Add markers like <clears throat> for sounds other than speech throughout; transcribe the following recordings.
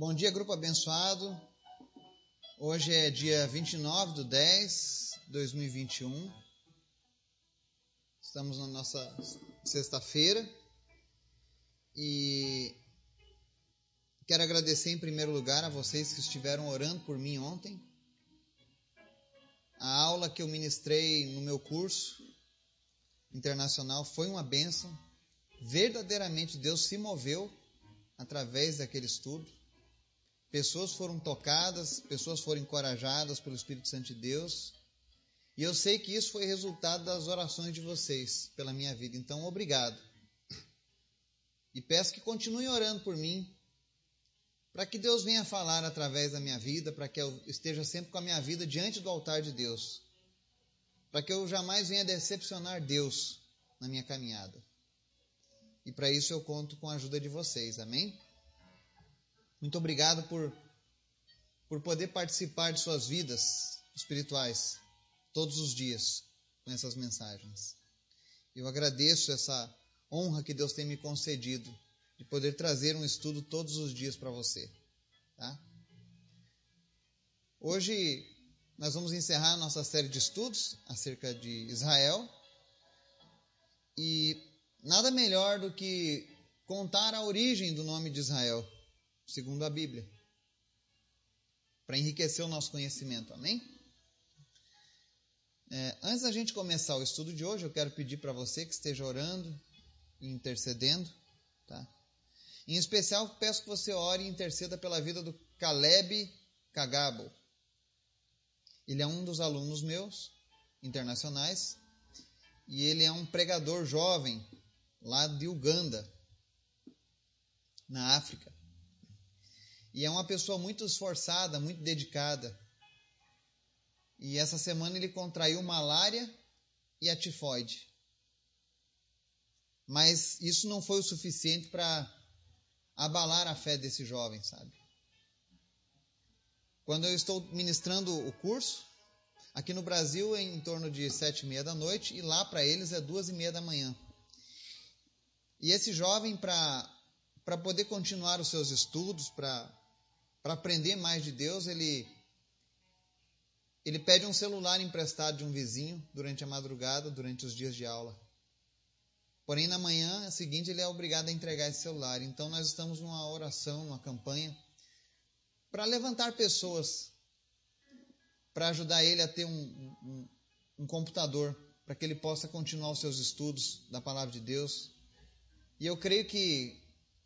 Bom dia, grupo abençoado. Hoje é dia 29 de 10 de 2021. Estamos na nossa sexta-feira e quero agradecer em primeiro lugar a vocês que estiveram orando por mim ontem. A aula que eu ministrei no meu curso internacional foi uma bênção. Verdadeiramente Deus se moveu através daquele estudo. Pessoas foram tocadas, pessoas foram encorajadas pelo Espírito Santo de Deus. E eu sei que isso foi resultado das orações de vocês pela minha vida. Então, obrigado. E peço que continuem orando por mim, para que Deus venha falar através da minha vida, para que eu esteja sempre com a minha vida diante do altar de Deus, para que eu jamais venha decepcionar Deus na minha caminhada. E para isso eu conto com a ajuda de vocês, amém? Muito obrigado por, por poder participar de suas vidas espirituais todos os dias com essas mensagens. Eu agradeço essa honra que Deus tem me concedido de poder trazer um estudo todos os dias para você. Tá? Hoje nós vamos encerrar nossa série de estudos acerca de Israel e nada melhor do que contar a origem do nome de Israel segundo a Bíblia, para enriquecer o nosso conhecimento. Amém? É, antes da gente começar o estudo de hoje, eu quero pedir para você que esteja orando e intercedendo, tá? Em especial, peço que você ore e interceda pela vida do Caleb Kagabo. Ele é um dos alunos meus, internacionais, e ele é um pregador jovem lá de Uganda, na África. E é uma pessoa muito esforçada, muito dedicada. E essa semana ele contraiu malária e a tifoide. Mas isso não foi o suficiente para abalar a fé desse jovem, sabe? Quando eu estou ministrando o curso, aqui no Brasil é em torno de sete e meia da noite e lá para eles é duas e meia da manhã. E esse jovem, para poder continuar os seus estudos, para para aprender mais de Deus, ele ele pede um celular emprestado de um vizinho durante a madrugada, durante os dias de aula. Porém, na manhã seguinte, ele é obrigado a entregar esse celular. Então, nós estamos numa oração, numa campanha, para levantar pessoas, para ajudar ele a ter um, um, um computador, para que ele possa continuar os seus estudos da palavra de Deus. E eu creio que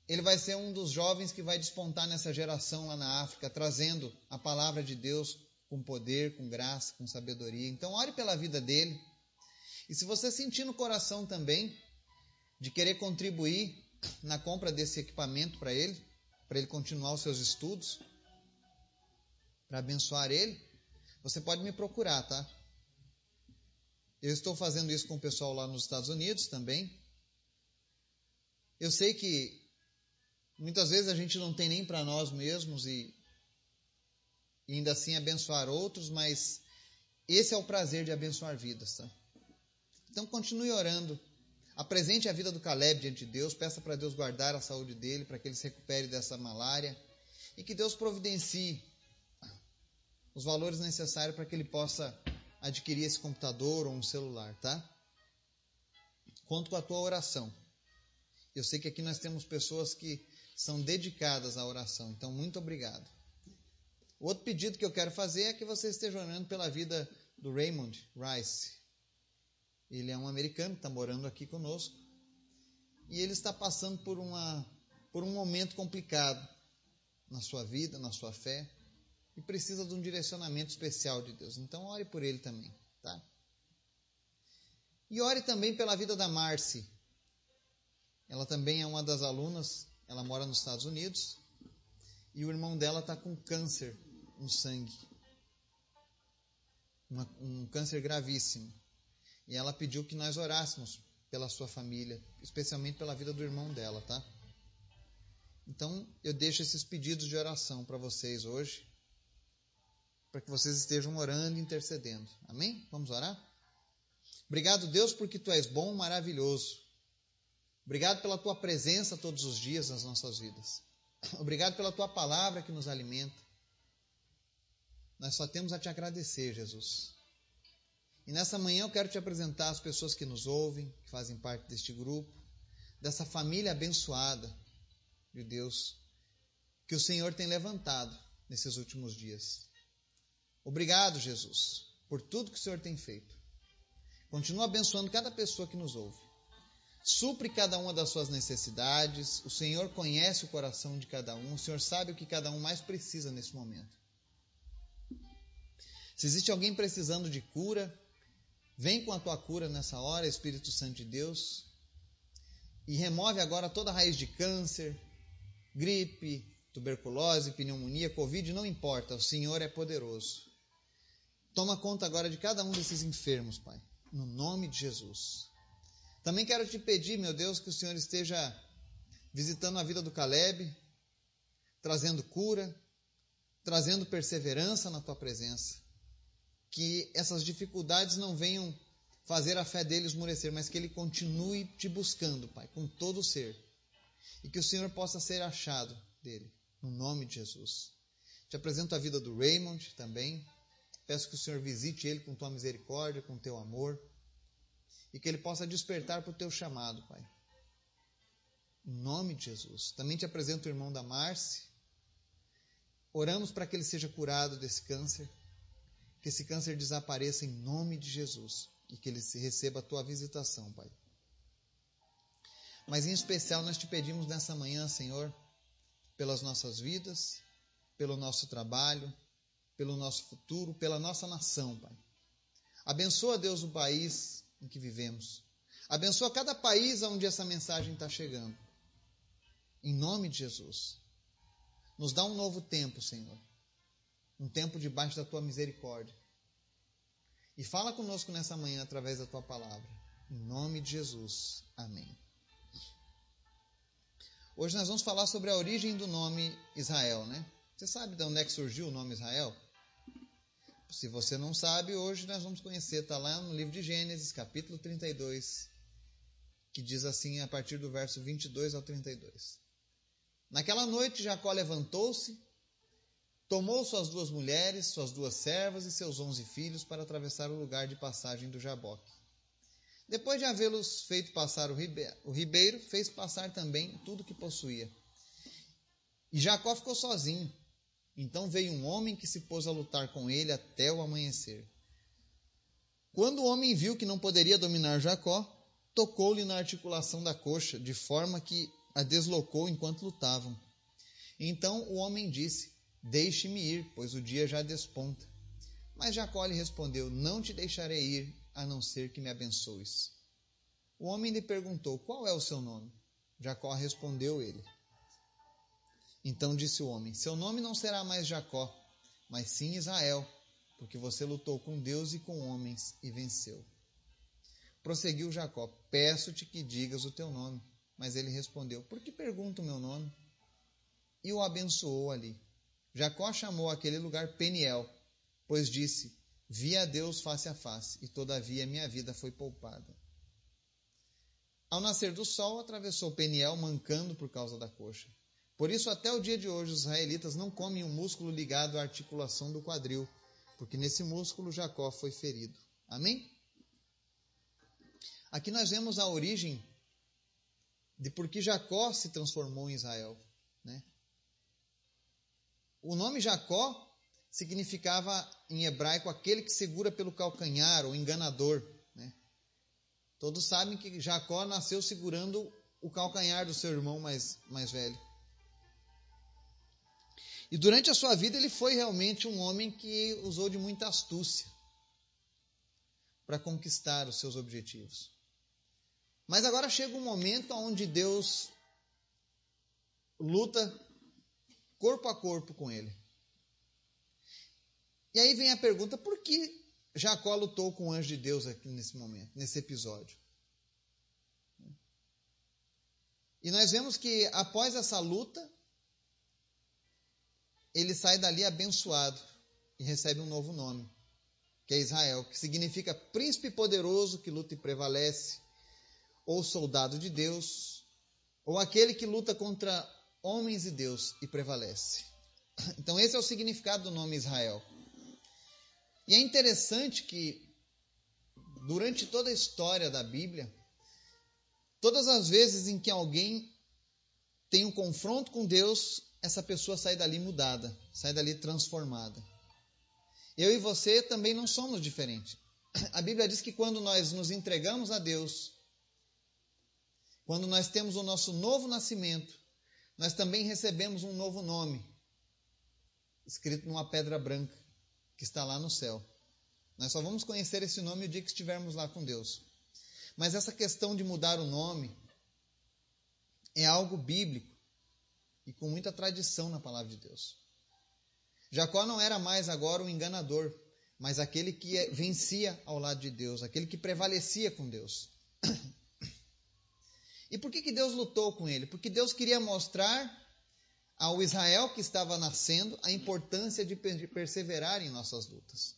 ele vai ser um dos jovens que vai despontar nessa geração lá na África, trazendo a palavra de Deus com poder, com graça, com sabedoria. Então, ore pela vida dele. E se você sentir no coração também de querer contribuir na compra desse equipamento para ele, para ele continuar os seus estudos, para abençoar ele, você pode me procurar, tá? Eu estou fazendo isso com o pessoal lá nos Estados Unidos também. Eu sei que Muitas vezes a gente não tem nem para nós mesmos e, e, ainda assim abençoar outros, mas esse é o prazer de abençoar vidas, tá? Então continue orando. Apresente a vida do Caleb diante de Deus, peça para Deus guardar a saúde dele, para que ele se recupere dessa malária e que Deus providencie os valores necessários para que ele possa adquirir esse computador ou um celular, tá? Conto com a tua oração. Eu sei que aqui nós temos pessoas que são dedicadas à oração. Então, muito obrigado. Outro pedido que eu quero fazer é que você esteja orando pela vida do Raymond Rice. Ele é um americano está morando aqui conosco e ele está passando por, uma, por um momento complicado na sua vida, na sua fé e precisa de um direcionamento especial de Deus. Então, ore por ele também, tá? E ore também pela vida da Marcy. Ela também é uma das alunas ela mora nos Estados Unidos e o irmão dela está com câncer no sangue. Uma, um câncer gravíssimo. E ela pediu que nós orássemos pela sua família, especialmente pela vida do irmão dela, tá? Então, eu deixo esses pedidos de oração para vocês hoje, para que vocês estejam orando e intercedendo. Amém? Vamos orar? Obrigado, Deus, porque tu és bom, maravilhoso. Obrigado pela tua presença todos os dias nas nossas vidas. <laughs> Obrigado pela tua palavra que nos alimenta. Nós só temos a te agradecer, Jesus. E nessa manhã eu quero te apresentar as pessoas que nos ouvem, que fazem parte deste grupo, dessa família abençoada de Deus, que o Senhor tem levantado nesses últimos dias. Obrigado, Jesus, por tudo que o Senhor tem feito. Continua abençoando cada pessoa que nos ouve. Supre cada uma das suas necessidades. O Senhor conhece o coração de cada um. O Senhor sabe o que cada um mais precisa nesse momento. Se existe alguém precisando de cura, vem com a tua cura nessa hora, Espírito Santo de Deus, e remove agora toda raiz de câncer, gripe, tuberculose, pneumonia, covid, não importa, o Senhor é poderoso. Toma conta agora de cada um desses enfermos, Pai, no nome de Jesus. Também quero te pedir, meu Deus, que o Senhor esteja visitando a vida do Caleb, trazendo cura, trazendo perseverança na tua presença que essas dificuldades não venham fazer a fé dele esmurecer, mas que ele continue te buscando, Pai, com todo o ser. E que o Senhor possa ser achado dele, no nome de Jesus. Te apresento a vida do Raymond também. Peço que o Senhor visite ele com tua misericórdia, com teu amor. E que ele possa despertar para o teu chamado, Pai. Em nome de Jesus. Também te apresento o irmão da Marce. Oramos para que ele seja curado desse câncer que esse câncer desapareça em nome de Jesus e que ele receba a tua visitação, Pai. Mas em especial nós te pedimos nessa manhã, Senhor, pelas nossas vidas, pelo nosso trabalho, pelo nosso futuro, pela nossa nação, Pai. Abençoa, Deus, o país em que vivemos. Abençoa cada país onde essa mensagem está chegando. Em nome de Jesus. Nos dá um novo tempo, Senhor um tempo debaixo da tua misericórdia. E fala conosco nessa manhã através da tua palavra. Em nome de Jesus. Amém. Hoje nós vamos falar sobre a origem do nome Israel, né? Você sabe de onde é que surgiu o nome Israel? Se você não sabe, hoje nós vamos conhecer, está lá no livro de Gênesis, capítulo 32, que diz assim a partir do verso 22 ao 32. Naquela noite Jacó levantou-se Tomou suas duas mulheres, suas duas servas e seus onze filhos para atravessar o lugar de passagem do Jaboque. Depois de havê-los feito passar o ribeiro, fez passar também tudo que possuía. E Jacó ficou sozinho. Então veio um homem que se pôs a lutar com ele até o amanhecer. Quando o homem viu que não poderia dominar Jacó, tocou-lhe na articulação da coxa, de forma que a deslocou enquanto lutavam. Então o homem disse: Deixe-me ir, pois o dia já desponta. Mas Jacó lhe respondeu: Não te deixarei ir, a não ser que me abençoes. O homem lhe perguntou: Qual é o seu nome? Jacó respondeu ele. Então disse o homem: Seu nome não será mais Jacó, mas sim Israel, porque você lutou com Deus e com homens e venceu. Prosseguiu Jacó: Peço-te que digas o teu nome. Mas ele respondeu: Por que pergunta o meu nome? E o abençoou ali. Jacó chamou aquele lugar Peniel, pois disse: Vi a Deus face a face, e todavia minha vida foi poupada. Ao nascer do sol, atravessou Peniel, mancando por causa da coxa. Por isso, até o dia de hoje, os israelitas não comem o um músculo ligado à articulação do quadril, porque nesse músculo Jacó foi ferido. Amém? Aqui nós vemos a origem de por que Jacó se transformou em Israel. Né? O nome Jacó significava em hebraico aquele que segura pelo calcanhar, ou enganador. Né? Todos sabem que Jacó nasceu segurando o calcanhar do seu irmão mais, mais velho. E durante a sua vida ele foi realmente um homem que usou de muita astúcia para conquistar os seus objetivos. Mas agora chega um momento onde Deus luta corpo a corpo com ele. E aí vem a pergunta: por que Jacó lutou com o anjo de Deus aqui nesse momento, nesse episódio? E nós vemos que após essa luta, ele sai dali abençoado e recebe um novo nome, que é Israel, que significa príncipe poderoso que luta e prevalece, ou soldado de Deus, ou aquele que luta contra homens e Deus e prevalece. <laughs> Então, esse é o significado do nome Israel. E é interessante que, durante toda a história da Bíblia, todas as vezes em que alguém tem um confronto com Deus, essa pessoa sai dali mudada, sai dali transformada. Eu e você também não somos diferentes. A Bíblia diz que quando nós nos entregamos a Deus, quando nós temos o nosso novo nascimento, nós também recebemos um novo nome, escrito numa pedra branca, que está lá no céu. Nós só vamos conhecer esse nome o dia que estivermos lá com Deus. Mas essa questão de mudar o nome é algo bíblico e com muita tradição na palavra de Deus. Jacó não era mais agora um enganador, mas aquele que é, vencia ao lado de Deus, aquele que prevalecia com Deus. <clears throat> E por que, que Deus lutou com ele? Porque Deus queria mostrar ao Israel que estava nascendo a importância de perseverar em nossas lutas.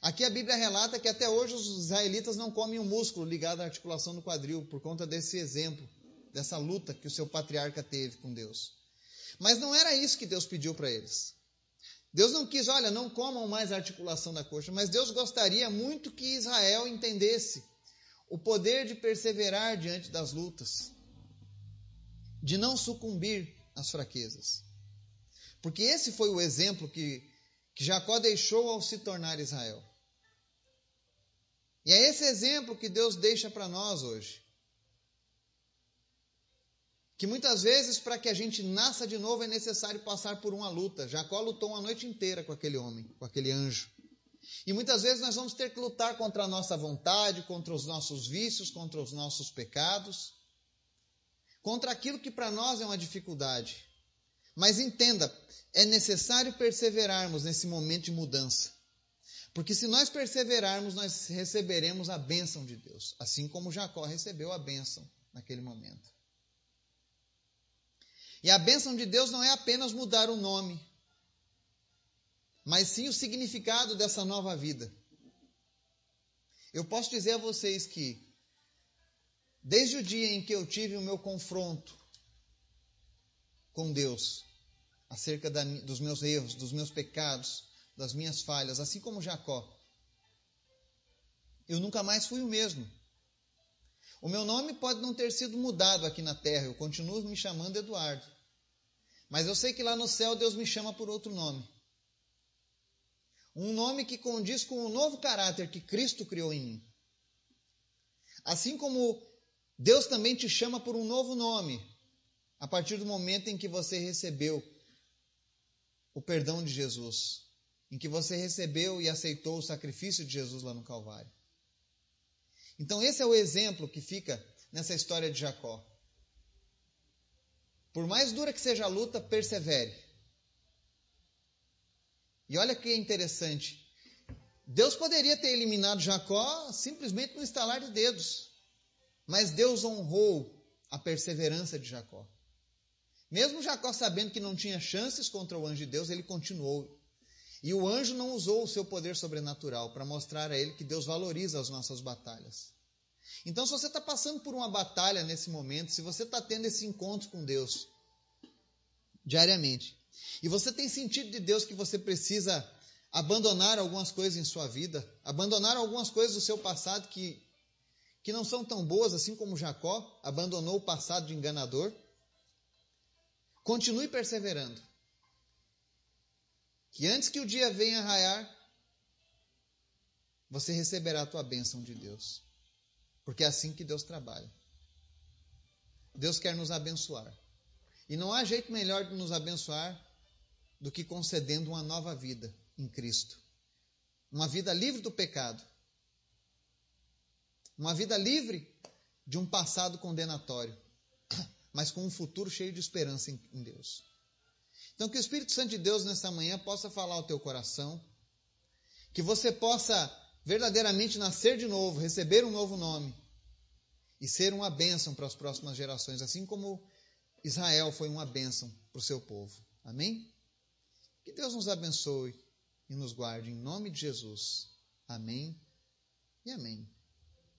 Aqui a Bíblia relata que até hoje os israelitas não comem o músculo ligado à articulação do quadril, por conta desse exemplo, dessa luta que o seu patriarca teve com Deus. Mas não era isso que Deus pediu para eles. Deus não quis, olha, não comam mais a articulação da coxa, mas Deus gostaria muito que Israel entendesse o poder de perseverar diante das lutas, de não sucumbir às fraquezas. Porque esse foi o exemplo que, que Jacó deixou ao se tornar Israel. E é esse exemplo que Deus deixa para nós hoje. Que muitas vezes, para que a gente nasça de novo, é necessário passar por uma luta. Jacó lutou uma noite inteira com aquele homem, com aquele anjo. E muitas vezes nós vamos ter que lutar contra a nossa vontade, contra os nossos vícios, contra os nossos pecados, contra aquilo que para nós é uma dificuldade. Mas entenda, é necessário perseverarmos nesse momento de mudança. Porque se nós perseverarmos, nós receberemos a bênção de Deus, assim como Jacó recebeu a bênção naquele momento. E a bênção de Deus não é apenas mudar o nome, mas sim o significado dessa nova vida. Eu posso dizer a vocês que, desde o dia em que eu tive o meu confronto com Deus, acerca da, dos meus erros, dos meus pecados, das minhas falhas, assim como Jacó, eu nunca mais fui o mesmo. O meu nome pode não ter sido mudado aqui na terra, eu continuo me chamando Eduardo. Mas eu sei que lá no céu Deus me chama por outro nome. Um nome que condiz com o novo caráter que Cristo criou em mim. Assim como Deus também te chama por um novo nome, a partir do momento em que você recebeu o perdão de Jesus, em que você recebeu e aceitou o sacrifício de Jesus lá no Calvário. Então, esse é o exemplo que fica nessa história de Jacó. Por mais dura que seja a luta, persevere. E olha que interessante. Deus poderia ter eliminado Jacó simplesmente no estalar de dedos. Mas Deus honrou a perseverança de Jacó. Mesmo Jacó sabendo que não tinha chances contra o anjo de Deus, ele continuou. E o anjo não usou o seu poder sobrenatural para mostrar a ele que Deus valoriza as nossas batalhas. Então, se você está passando por uma batalha nesse momento, se você está tendo esse encontro com Deus diariamente, e você tem sentido de Deus que você precisa abandonar algumas coisas em sua vida, abandonar algumas coisas do seu passado que, que não são tão boas, assim como Jacó abandonou o passado de enganador. Continue perseverando. Que antes que o dia venha raiar, você receberá a tua bênção de Deus. Porque é assim que Deus trabalha. Deus quer nos abençoar. E não há jeito melhor de nos abençoar do que concedendo uma nova vida em Cristo. Uma vida livre do pecado. Uma vida livre de um passado condenatório, <coughs> mas com um futuro cheio de esperança em Deus. Então, que o Espírito Santo de Deus nessa manhã possa falar ao teu coração, que você possa verdadeiramente nascer de novo, receber um novo nome e ser uma bênção para as próximas gerações, assim como Israel foi uma bênção para o seu povo. Amém? Que Deus nos abençoe e nos guarde em nome de Jesus. Amém e amém.